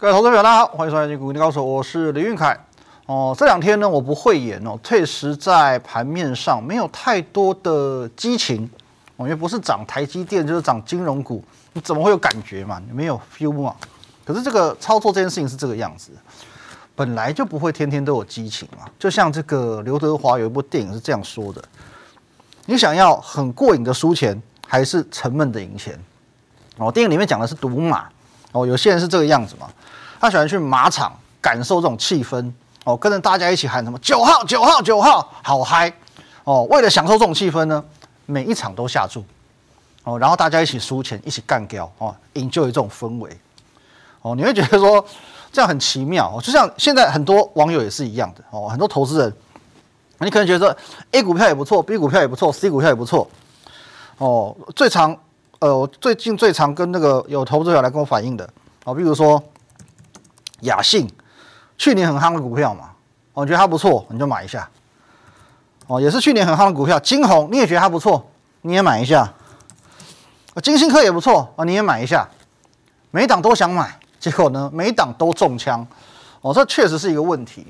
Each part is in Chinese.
各位投资朋友，大家好，欢迎收看《股民高手》，我是李运凯。哦，这两天呢，我不会演哦，确实在盘面上没有太多的激情哦，因为不是涨台积电就是涨金融股，你怎么会有感觉嘛？你没有 feel 嘛？可是这个操作这件事情是这个样子，本来就不会天天都有激情嘛。就像这个刘德华有一部电影是这样说的：你想要很过瘾的输钱，还是沉闷的赢钱？哦，电影里面讲的是赌马哦，有些人是这个样子嘛。他喜欢去马场感受这种气氛哦，跟着大家一起喊什么九号九号九号，好嗨哦！为了享受这种气氛呢，每一场都下注哦，然后大家一起输钱，一起干掉哦，营救一种氛围哦，你会觉得说这样很奇妙哦，就像现在很多网友也是一样的哦，很多投资人，你可能觉得 A 股票也不错，B 股票也不错，C 股票也不错哦，最常呃，我最近最常跟那个有投资者来跟我反映的哦，比如说。雅信去年很夯的股票嘛，我觉得它不错，你就买一下。哦，也是去年很夯的股票，金红你也觉得它不错，你也买一下。金星科也不错啊，你也买一下。每档都想买，结果呢，每档都中枪。哦，这确实是一个问题。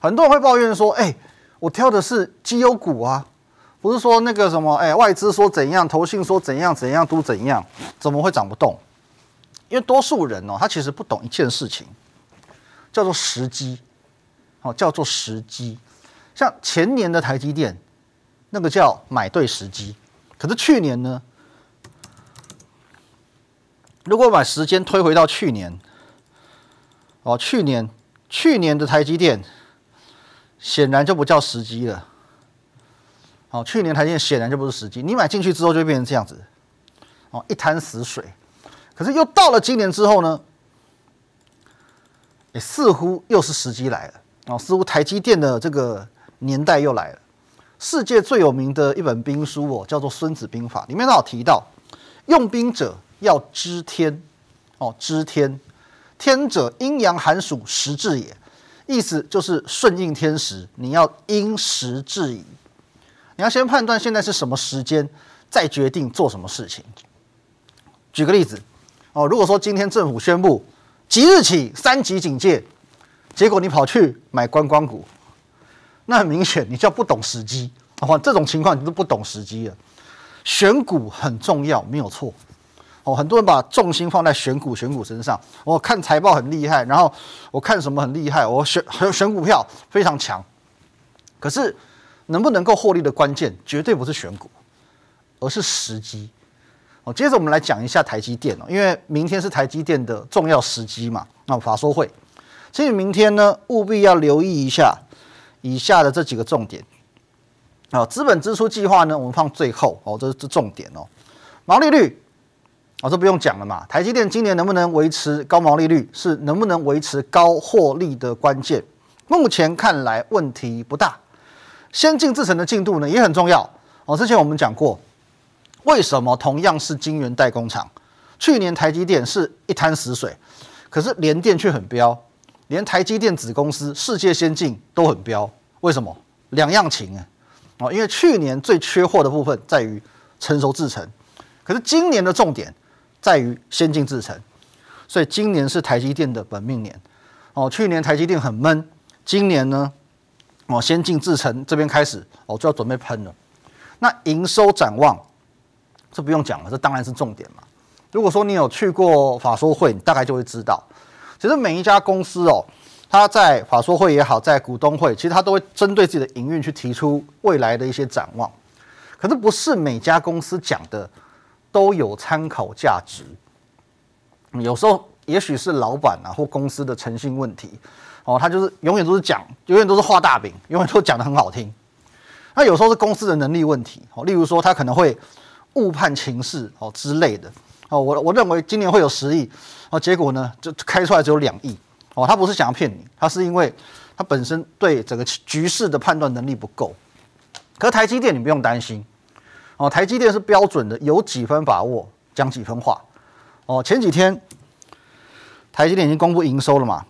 很多人会抱怨说：“哎，我挑的是绩优股啊，不是说那个什么，哎，外资说怎样，投信说怎样怎样都怎样，怎么会涨不动？因为多数人哦，他其实不懂一件事情。”叫做时机，哦，叫做时机。像前年的台积电，那个叫买对时机。可是去年呢？如果把时间推回到去年，哦，去年去年的台积电显然就不叫时机了。哦，去年台积电显然就不是时机。你买进去之后就变成这样子，哦，一滩死水。可是又到了今年之后呢？似乎又是时机来了哦，似乎台积电的这个年代又来了。世界最有名的一本兵书哦，叫做《孙子兵法》，里面都有提到，用兵者要知天哦，知天，天者阴阳寒暑时至也，意思就是顺应天时，你要因时制宜，你要先判断现在是什么时间，再决定做什么事情。举个例子哦，如果说今天政府宣布。即日起三级警戒，结果你跑去买观光股，那很明显你叫不懂时机。哦，这种情况你都不懂时机了。选股很重要，没有错。哦，很多人把重心放在选股、选股身上。我看财报很厉害，然后我看什么很厉害，我选选股票非常强。可是能不能够获利的关键，绝对不是选股，而是时机。哦，接着我们来讲一下台积电哦，因为明天是台积电的重要时机嘛。那法说会，所以明天呢，务必要留意一下以下的这几个重点。啊，资本支出计划呢，我们放最后哦，这是重点哦。毛利率，哦，这不用讲了嘛。台积电今年能不能维持高毛利率，是能不能维持高获利的关键。目前看来问题不大。先进制程的进度呢，也很重要哦。之前我们讲过。为什么同样是晶圆代工厂，去年台积电是一滩死水，可是联电却很彪，连台积电子公司世界先进都很彪，为什么？两样情啊，哦，因为去年最缺货的部分在于成熟制程，可是今年的重点在于先进制程，所以今年是台积电的本命年，哦，去年台积电很闷，今年呢，哦，先进制程这边开始哦就要准备喷了，那营收展望。这不用讲了，这当然是重点嘛。如果说你有去过法说会，你大概就会知道，其实每一家公司哦，它在法说会也好，在股东会，其实它都会针对自己的营运去提出未来的一些展望。可是不是每家公司讲的都有参考价值，有时候也许是老板啊或公司的诚信问题哦，他就是永远都是讲，永远都是画大饼，永远都讲的很好听。那有时候是公司的能力问题哦，例如说他可能会。误判情势哦之类的哦，我我认为今年会有十亿哦，结果呢就开出来只有两亿哦，他不是想要骗你，他是因为他本身对整个局势的判断能力不够。可是台积电你不用担心哦，台积电是标准的有几分把握讲几分话哦。前几天台积电已经公布营收了嘛，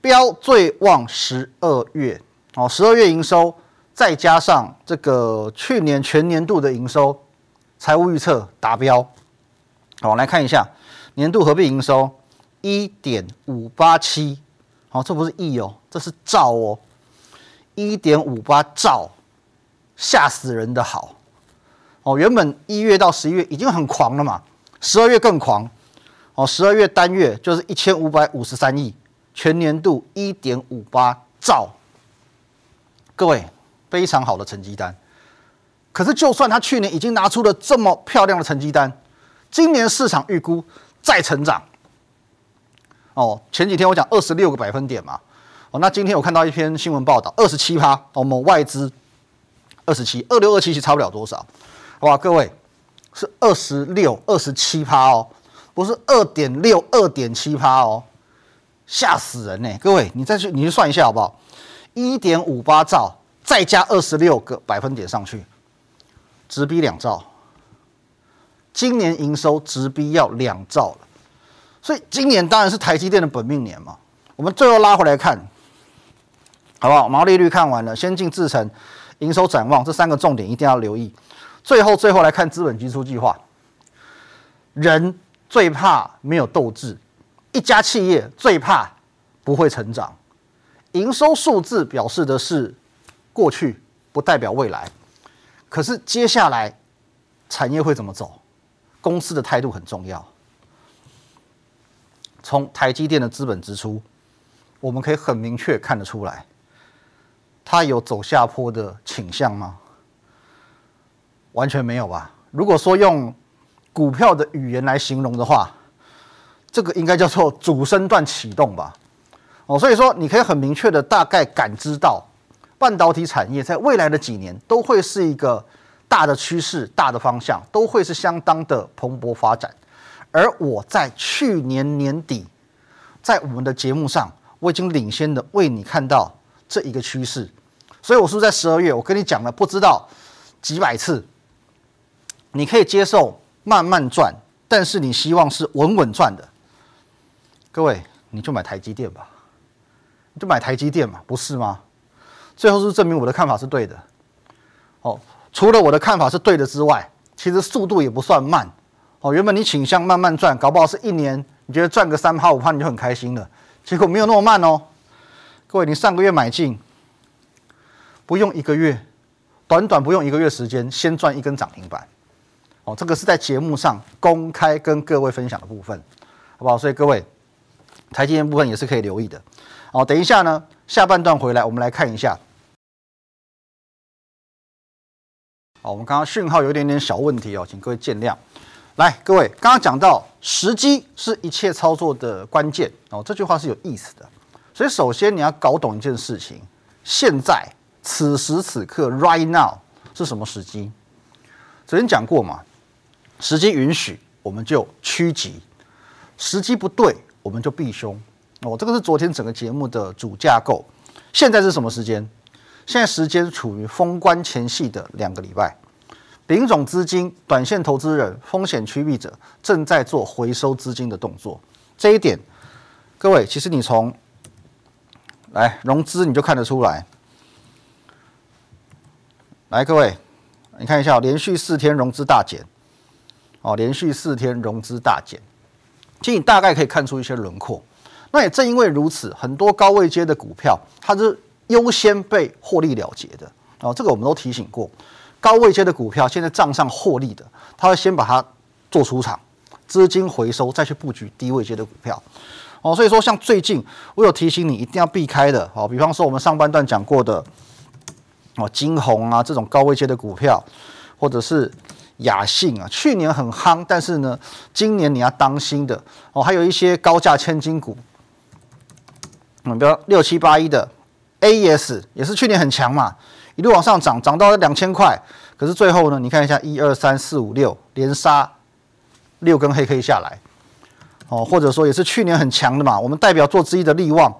标最旺十二月哦，十二月营收再加上这个去年全年度的营收。财务预测达标，好，来看一下年度合并营收一点五八七，好，这不是亿哦，这是兆哦，一点五八兆，吓死人的好。哦。原本一月到十一月已经很狂了嘛，十二月更狂。哦，十二月单月就是一千五百五十三亿，全年度一点五八兆，各位非常好的成绩单。可是，就算他去年已经拿出了这么漂亮的成绩单，今年市场预估再成长。哦，前几天我讲二十六个百分点嘛，哦，那今天我看到一篇新闻报道，二十七趴哦，某外资二十七，二六二七其实差不了多少，好吧？各位是二十六二十七趴哦，不是二点六二点七趴哦，吓死人呢！各位，你再去你去算一下好不好？一点五八兆再加二十六个百分点上去。直逼两兆，今年营收直逼要两兆了，所以今年当然是台积电的本命年嘛。我们最后拉回来看，好不好？毛利率看完了，先进制程、营收展望这三个重点一定要留意。最后，最后来看资本支出计划。人最怕没有斗志，一家企业最怕不会成长。营收数字表示的是过去，不代表未来。可是接下来产业会怎么走？公司的态度很重要。从台积电的资本支出，我们可以很明确看得出来，它有走下坡的倾向吗？完全没有吧。如果说用股票的语言来形容的话，这个应该叫做主升段启动吧。哦，所以说你可以很明确的大概感知到。半导体产业在未来的几年都会是一个大的趋势、大的方向，都会是相当的蓬勃发展。而我在去年年底，在我们的节目上，我已经领先的为你看到这一个趋势。所以我是在十二月，我跟你讲了不知道几百次，你可以接受慢慢赚，但是你希望是稳稳赚的。各位，你就买台积电吧，你就买台积电嘛，不是吗？最后是证明我的看法是对的，哦，除了我的看法是对的之外，其实速度也不算慢，哦，原本你倾向慢慢赚，搞不好是一年你觉得赚个三趴五趴你就很开心了，结果没有那么慢哦。各位，你上个月买进，不用一个月，短短不用一个月时间，先赚一根涨停板，哦，这个是在节目上公开跟各位分享的部分，好不好？所以各位，台积电部分也是可以留意的，哦，等一下呢，下半段回来我们来看一下。好，我们刚刚讯号有点点小问题哦，请各位见谅。来，各位，刚刚讲到时机是一切操作的关键哦，这句话是有意思的。所以，首先你要搞懂一件事情：现在此时此刻，right now 是什么时机？昨天讲过嘛，时机允许我们就趋吉，时机不对我们就避凶。哦，这个是昨天整个节目的主架构。现在是什么时间？现在时间处于封关前夕的两个礼拜，丙种资金、短线投资人、风险趋避者正在做回收资金的动作。这一点，各位，其实你从来融资你就看得出来。来，各位，你看一下，连续四天融资大减，哦，连续四天融资大减，其实你大概可以看出一些轮廓。那也正因为如此，很多高位阶的股票，它是。优先被获利了结的哦，这个我们都提醒过，高位阶的股票现在账上获利的，他会先把它做出场，资金回收再去布局低位阶的股票哦。所以说，像最近我有提醒你一定要避开的哦，比方说我们上半段讲过的哦，金红啊这种高位阶的股票，或者是雅信啊，去年很夯，但是呢，今年你要当心的哦，还有一些高价千金股，嗯，比如六七八一的。A E S 也是去年很强嘛，一路往上涨，涨到两千块。可是最后呢，你看一下一二三四五六连杀六根黑 K 下来，哦，或者说也是去年很强的嘛。我们代表作之一的利旺，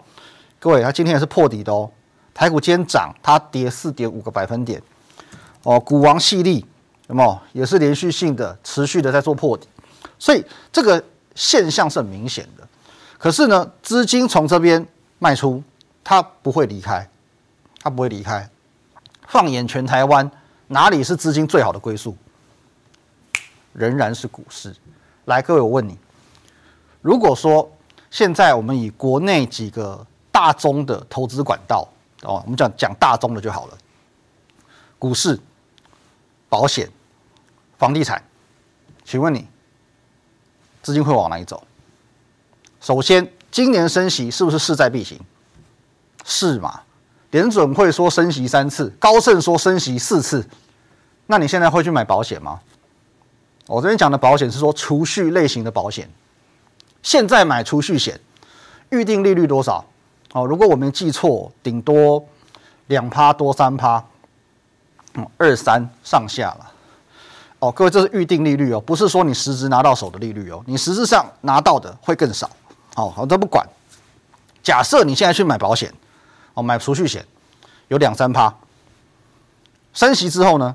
各位，它今天也是破底的哦。台股今天涨，它跌四点五个百分点。哦，股王系利有没有？也是连续性的、持续的在做破底，所以这个现象是很明显的。可是呢，资金从这边卖出。他不会离开，他不会离开。放眼全台湾，哪里是资金最好的归宿？仍然是股市。来，各位，我问你，如果说现在我们以国内几个大宗的投资管道哦，我们讲讲大宗的就好了，股市、保险、房地产，请问你资金会往哪里走？首先，今年升息是不是势在必行？是嘛？联准会说升息三次，高盛说升息四次，那你现在会去买保险吗？我这边讲的保险是说储蓄类型的保险。现在买储蓄险，预定利率多少？哦，如果我没记错，顶多两趴多三趴，嗯，二三上下了。哦，各位，这是预定利率哦，不是说你实质拿到手的利率哦，你实质上拿到的会更少。哦，好，这不管。假设你现在去买保险，哦，买储蓄险，有两三趴，升息之后呢，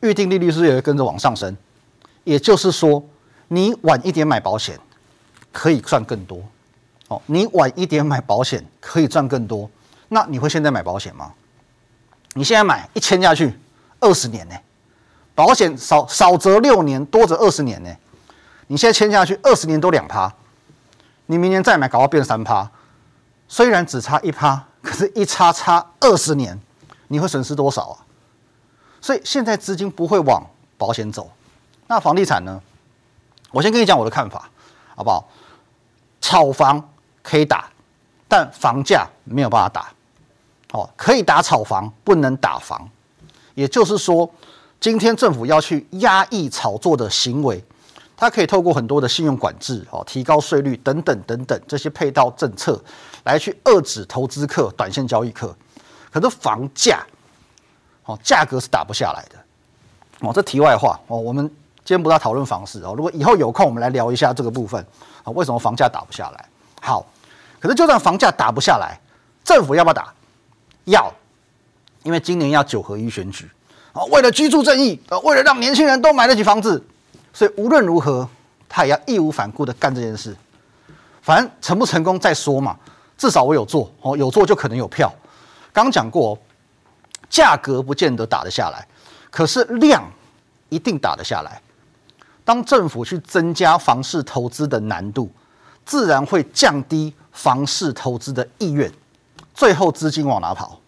预定利率是不是也会跟着往上升？也就是说，你晚一点买保险，可以赚更多。哦，你晚一点买保险可以赚更多，那你会现在买保险吗？你现在买一签下去，二十年呢？保险少少则六年，多则二十年呢？你现在签下去二十年都两趴，你明年再买，搞到变三趴，虽然只差一趴，可是一差差二十年，你会损失多少啊？所以现在资金不会往保险走。那房地产呢？我先跟你讲我的看法，好不好？炒房可以打，但房价没有办法打。哦，可以打炒房，不能打房。也就是说，今天政府要去压抑炒作的行为，它可以透过很多的信用管制，哦，提高税率等等等等这些配套政策，来去遏制投资客、短线交易客。可是房价，哦，价格是打不下来的。哦，这题外话哦，我们。今天不要讨论房市哦，如果以后有空，我们来聊一下这个部分啊，为什么房价打不下来？好，可是就算房价打不下来，政府要不要打？要，因为今年要九合一选举啊，为了居住正义啊，为了让年轻人都买得起房子，所以无论如何，他也要义无反顾的干这件事。反正成不成功再说嘛，至少我有做哦，有做就可能有票。刚讲过，价格不见得打得下来，可是量一定打得下来。当政府去增加房市投资的难度，自然会降低房市投资的意愿，最后资金往哪跑？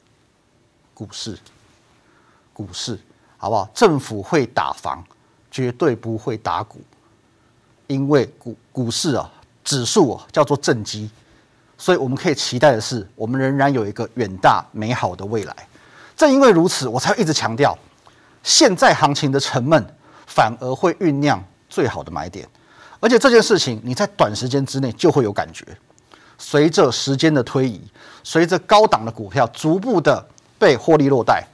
股市，股市，好不好？政府会打房，绝对不会打鼓，因为股股市啊，指数啊叫做正基，所以我们可以期待的是，我们仍然有一个远大美好的未来。正因为如此，我才一直强调，现在行情的沉闷。反而会酝酿最好的买点，而且这件事情你在短时间之内就会有感觉。随着时间的推移，随着高档的股票逐步的被获利落袋，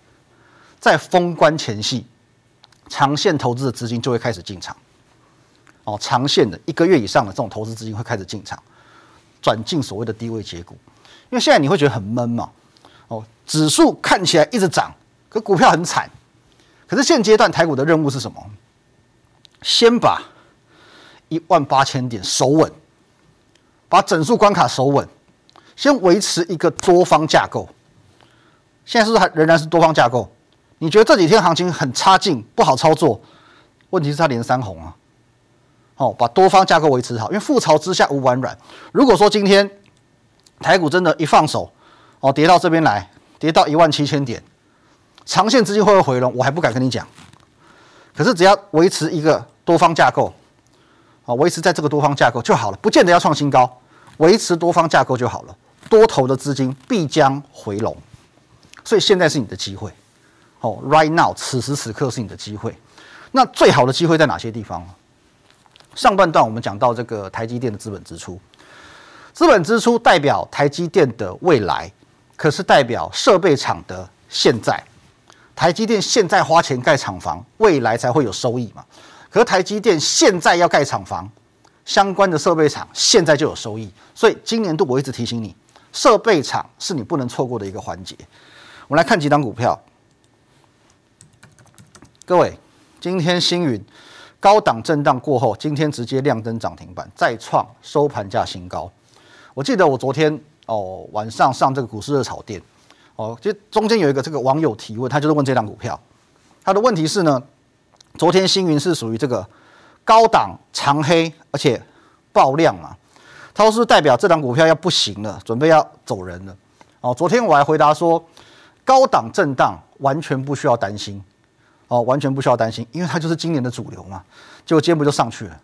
在封关前夕，长线投资的资金就会开始进场。哦，长线的一个月以上的这种投资资金会开始进场，转进所谓的低位接股。因为现在你会觉得很闷嘛，哦，指数看起来一直涨，可股票很惨。可是现阶段台股的任务是什么？先把一万八千点守稳，把整数关卡守稳，先维持一个多方架构。现在是不是还仍然是多方架构？你觉得这几天行情很差劲，不好操作？问题是它连三红啊！哦，把多方架构维持好，因为覆巢之下无完卵。如果说今天台股真的一放手，哦，跌到这边来，跌到一万七千点。长线资金会不会回笼？我还不敢跟你讲。可是只要维持一个多方架构，啊，维持在这个多方架构就好了，不见得要创新高，维持多方架构就好了。多头的资金必将回笼，所以现在是你的机会。哦，right now，此时此刻是你的机会。那最好的机会在哪些地方？上半段我们讲到这个台积电的资本支出，资本支出代表台积电的未来，可是代表设备厂的现在。台积电现在花钱盖厂房，未来才会有收益嘛？可是台积电现在要盖厂房，相关的设备厂现在就有收益，所以今年度我一直提醒你，设备厂是你不能错过的一个环节。我们来看几档股票，各位，今天星云高档震荡过后，今天直接亮灯涨停板，再创收盘价新高。我记得我昨天哦晚上上这个股市热炒店。哦，就中间有一个这个网友提问，他就是问这张股票，他的问题是呢，昨天星云是属于这个高档长黑，而且爆量嘛，他说是代表这档股票要不行了，准备要走人了。哦，昨天我还回答说，高档震荡完全不需要担心，哦，完全不需要担心，因为它就是今年的主流嘛。结果今天不就上去了，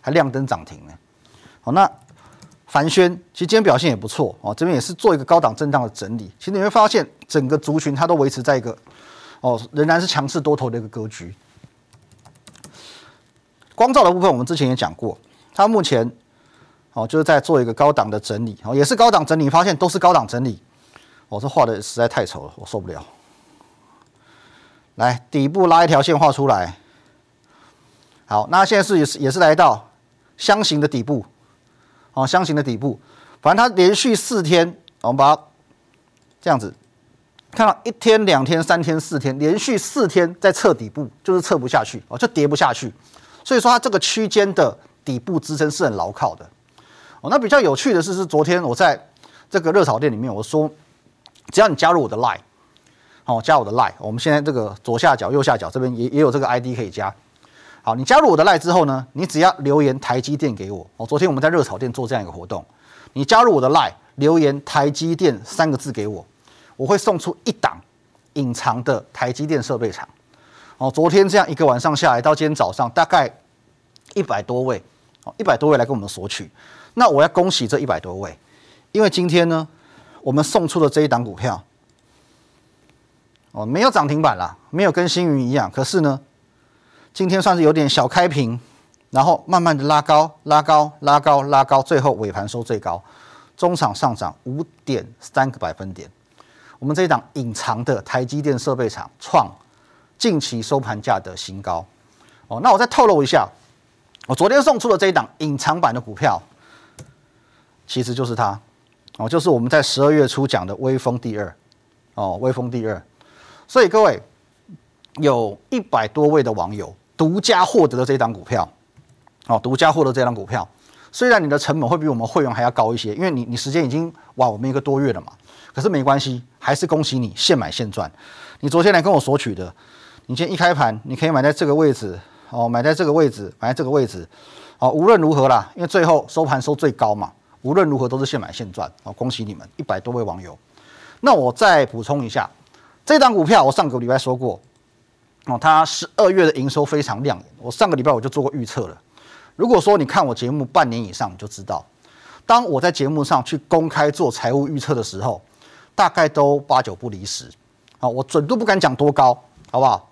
还亮灯涨停呢。好，那凡轩其实今天表现也不错哦，这边也是做一个高档震荡的整理。其实你会发现整个族群它都维持在一个哦，仍然是强势多头的一个格局。光照的部分我们之前也讲过，它目前哦就是在做一个高档的整理，哦也是高档整理，发现都是高档整理。我这画的实在太丑了，我受不了。来，底部拉一条线画出来。好，那现在是也是也是来到箱型的底部，哦，箱型的底部，反正它连续四天，我们把它这样子看到一天、两天、三天、四天，连续四天在测底部，就是测不下去，哦，就跌不下去。所以说它这个区间的底部支撑是很牢靠的。哦，那比较有趣的是，是昨天我在这个热炒店里面我说。只要你加入我的 Line，好，加我的 Line，我们现在这个左下角、右下角这边也也有这个 ID 可以加。好，你加入我的 Line 之后呢，你只要留言台积电给我。哦，昨天我们在热炒店做这样一个活动，你加入我的 Line，留言台积电三个字给我，我会送出一档隐藏的台积电设备厂。哦，昨天这样一个晚上下来，到今天早上大概一百多位，哦，一百多位来跟我们索取。那我要恭喜这一百多位，因为今天呢。我们送出的这一档股票，哦，没有涨停板啦，没有跟星云一样，可是呢，今天算是有点小开平，然后慢慢的拉高，拉高，拉高，拉高，最后尾盘收最高，中场上涨五点三个百分点。我们这一档隐藏的台积电设备厂创近期收盘价的新高。哦，那我再透露一下，我昨天送出的这一档隐藏版的股票，其实就是它。哦，就是我们在十二月初讲的微风第二，哦，微风第二，所以各位有一百多位的网友独家获得了这张股票，哦，独家获得这张股票，虽然你的成本会比我们会员还要高一些，因为你你时间已经晚我们一个多月了嘛，可是没关系，还是恭喜你现买现赚。你昨天来跟我索取的，你今天一开盘你可以买在这个位置，哦，买在这个位置，买在这个位置，哦，无论如何啦，因为最后收盘收最高嘛。无论如何都是现买现赚哦！恭喜你们一百多位网友。那我再补充一下，这档股票我上个礼拜说过哦，它十二月的营收非常亮眼。我上个礼拜我就做过预测了。如果说你看我节目半年以上，你就知道，当我在节目上去公开做财务预测的时候，大概都八九不离十。好，我准度不敢讲多高，好不好？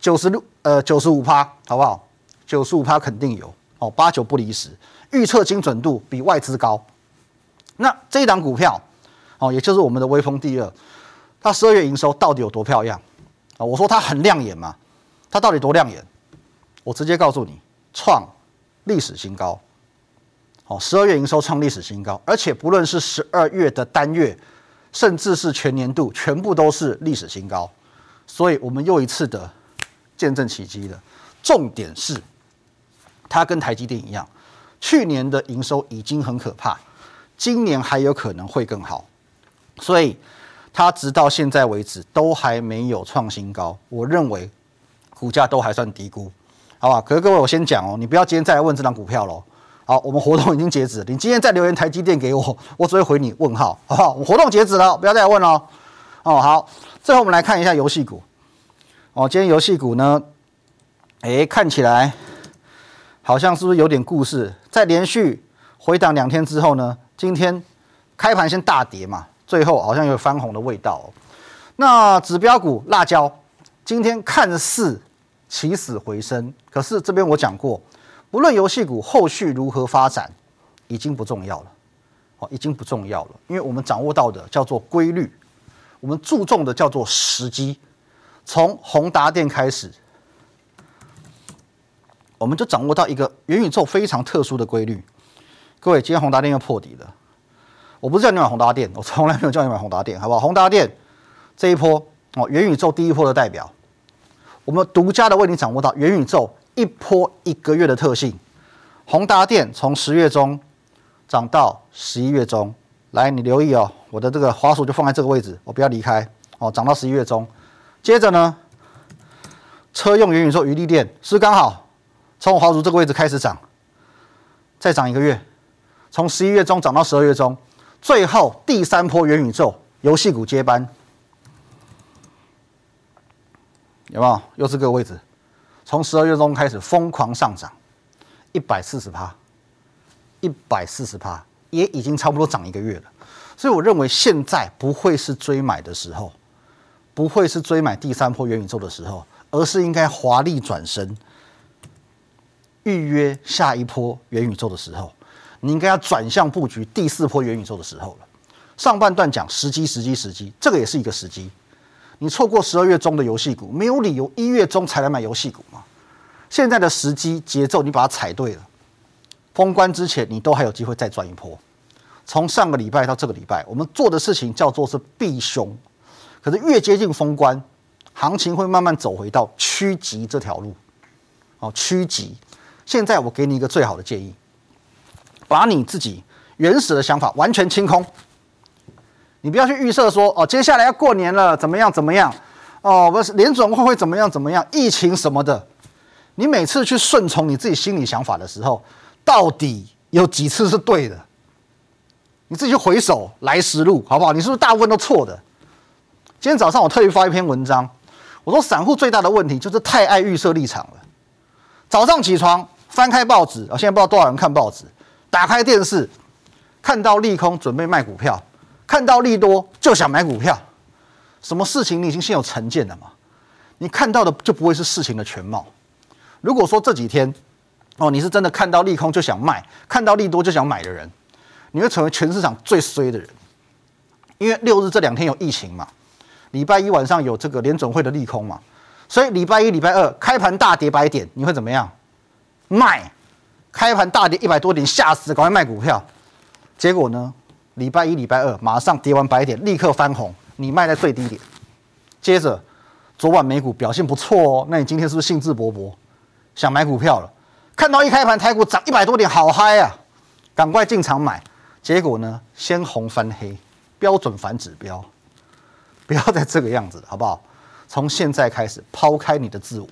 九十六呃九十五趴，好不好？九十五趴肯定有哦，八九不离十。预测精准度比外资高，那这一档股票，哦，也就是我们的微风第二，它十二月营收到底有多漂亮啊？我说它很亮眼嘛，它到底多亮眼？我直接告诉你，创历史新高，哦，十二月营收创历史新高，而且不论是十二月的单月，甚至是全年度，全部都是历史新高，所以我们又一次的见证奇迹了。重点是，它跟台积电一样。去年的营收已经很可怕，今年还有可能会更好，所以它直到现在为止都还没有创新高。我认为股价都还算低估，好吧？可是各位，我先讲哦，你不要今天再来问这张股票喽。好，我们活动已经截止，你今天再留言台积电给我，我只会回你问号，好不好？我活动截止了，不要再来问了。哦，好，最后我们来看一下游戏股。哦，今天游戏股呢，哎，看起来。好像是不是有点故事？在连续回档两天之后呢，今天开盘先大跌嘛，最后好像有翻红的味道。那指标股辣椒今天看似起死回生，可是这边我讲过，不论游戏股后续如何发展，已经不重要了。哦，已经不重要了，因为我们掌握到的叫做规律，我们注重的叫做时机。从宏达电开始。我们就掌握到一个元宇宙非常特殊的规律。各位，今天宏达电又破底了。我不是叫你买宏达电，我从来没有叫你买宏达电，好不好？宏达电这一波哦，元宇宙第一波的代表，我们独家的为你掌握到元宇宙一波一个月的特性。宏达电从十月中涨到十一月中，来，你留意哦，我的这个滑鼠就放在这个位置，我不要离开哦，涨到十一月中。接着呢，车用元宇宙余力电是刚好。从我华族这个位置开始涨，再涨一个月，从十一月中涨到十二月中，最后第三波元宇宙游戏股接班，有没有？又是这个位置，从十二月中开始疯狂上涨，一百四十趴，一百四十趴，也已经差不多涨一个月了。所以我认为现在不会是追买的时候，不会是追买第三波元宇宙的时候，而是应该华丽转身，预约下一波元宇宙的时候。你应该要转向布局第四波元宇宙的时候了。上半段讲时机，时机，时机，这个也是一个时机。你错过十二月中的游戏股，没有理由一月中才来买游戏股嘛？现在的时机节奏，你把它踩对了，封关之前你都还有机会再赚一波。从上个礼拜到这个礼拜，我们做的事情叫做是避凶，可是越接近封关，行情会慢慢走回到趋吉这条路。哦，趋吉。现在我给你一个最好的建议。把你自己原始的想法完全清空，你不要去预设说哦，接下来要过年了，怎么样怎么样？哦，不是联总会会怎么样怎么样？疫情什么的，你每次去顺从你自己心里想法的时候，到底有几次是对的？你自己去回首来时路，好不好？你是不是大部分都错的？今天早上我特意发一篇文章，我说散户最大的问题就是太爱预设立场了。早上起床翻开报纸啊，现在不知道多少人看报纸。打开电视，看到利空准备卖股票，看到利多就想买股票。什么事情你已经先有成见了嘛？你看到的就不会是事情的全貌。如果说这几天哦，你是真的看到利空就想卖，看到利多就想买的人，你会成为全市场最衰的人。因为六日这两天有疫情嘛，礼拜一晚上有这个联准会的利空嘛，所以礼拜一、礼拜二开盘大跌百点，你会怎么样？卖。开盘大跌一百多点，吓死，赶快卖股票。结果呢？礼拜一、礼拜二马上跌完百点，立刻翻红，你卖在最低点。接着，昨晚美股表现不错哦，那你今天是不是兴致勃勃想买股票了？看到一开盘台股涨一百多点，好嗨啊！赶快进场买。结果呢？先红翻黑，标准反指标。不要再这个样子，好不好？从现在开始，抛开你的自我。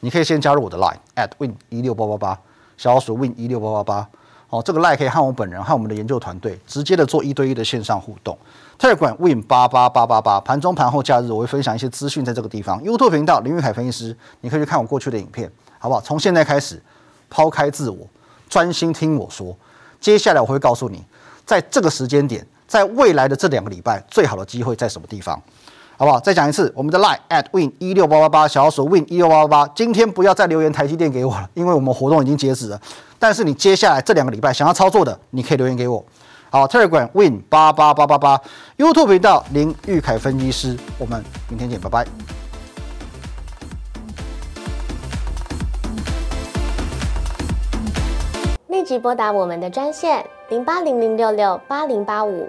你可以先加入我的 line at win 一六八八八，小老鼠 win 一六八八八。哦，这个 line 可以和我本人和我们的研究团队直接的做一对一的线上互动。Telegram win 八八八八八，盘中、盘后、假日我会分享一些资讯在这个地方。YouTube 频道林玉凯分析师，你可以去看我过去的影片，好不好？从现在开始，抛开自我，专心听我说。接下来我会告诉你，在这个时间点，在未来的这两个礼拜，最好的机会在什么地方。好不好？再讲一次，我们的 line at win 一六八八八，小鼠 win 一六八八八。今天不要再留言台积电给我了，因为我们活动已经截止了。但是你接下来这两个礼拜想要操作的，你可以留言给我。好，Telegram win 八八八八八，YouTube 频道林玉凯分析师，我们明天见，拜拜。立即拨打我们的专线零八零零六六八零八五。